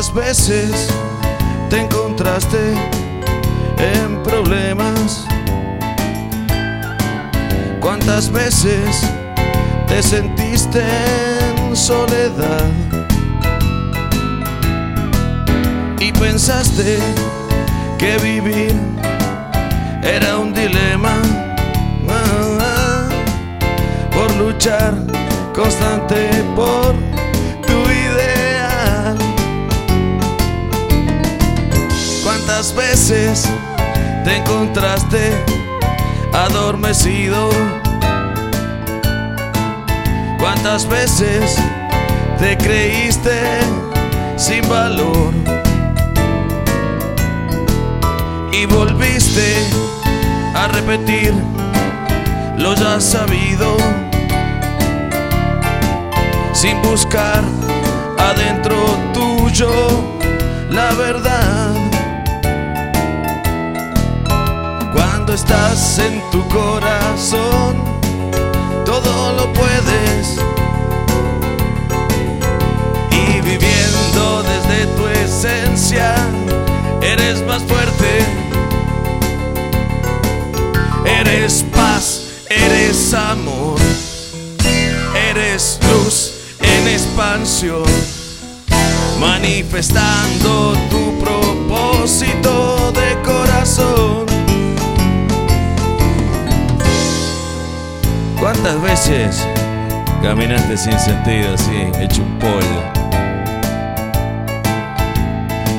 ¿Cuántas veces te encontraste en problemas? ¿Cuántas veces te sentiste en soledad? Y pensaste que vivir era un dilema ah, ah, por luchar constante por ¿Cuántas veces te encontraste adormecido? ¿Cuántas veces te creíste sin valor? Y volviste a repetir lo ya sabido sin buscar adentro tuyo la verdad. Estás en tu corazón, todo lo puedes. Y viviendo desde tu esencia, eres más fuerte. Eres paz, eres amor, eres luz en expansión, manifestando tu propósito ¿Cuántas veces caminaste sin sentido así, hecho un polvo?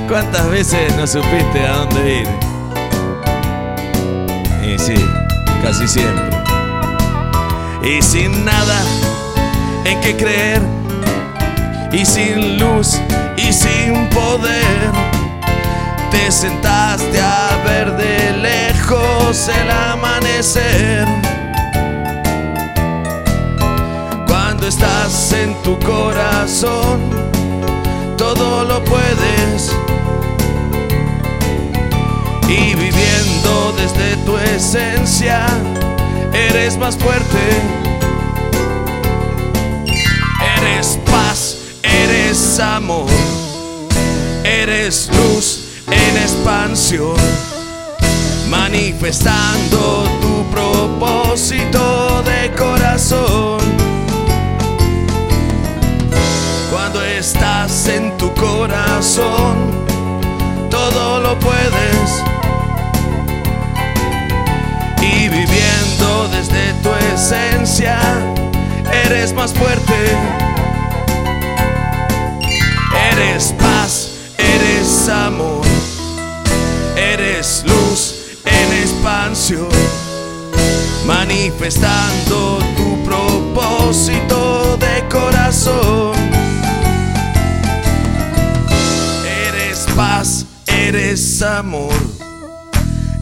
¿Cuántas veces no supiste a dónde ir? Y sí, casi siempre. Y sin nada en qué creer, y sin luz y sin poder, te sentaste a ver de lejos el amanecer. Estás en tu corazón, todo lo puedes. Y viviendo desde tu esencia, eres más fuerte. Eres paz, eres amor, eres luz en expansión, manifestando tu propósito de corazón. Cuando estás en tu corazón, todo lo puedes. Y viviendo desde tu esencia, eres más fuerte. Eres paz, eres amor, eres luz en expansión, manifestando tu propósito eres amor,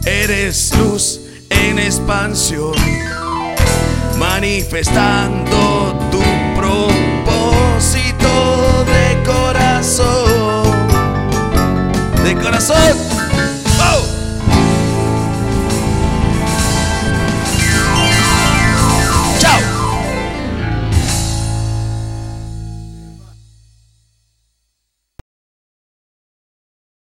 eres luz en expansión, manifestando tu propósito de corazón. De corazón.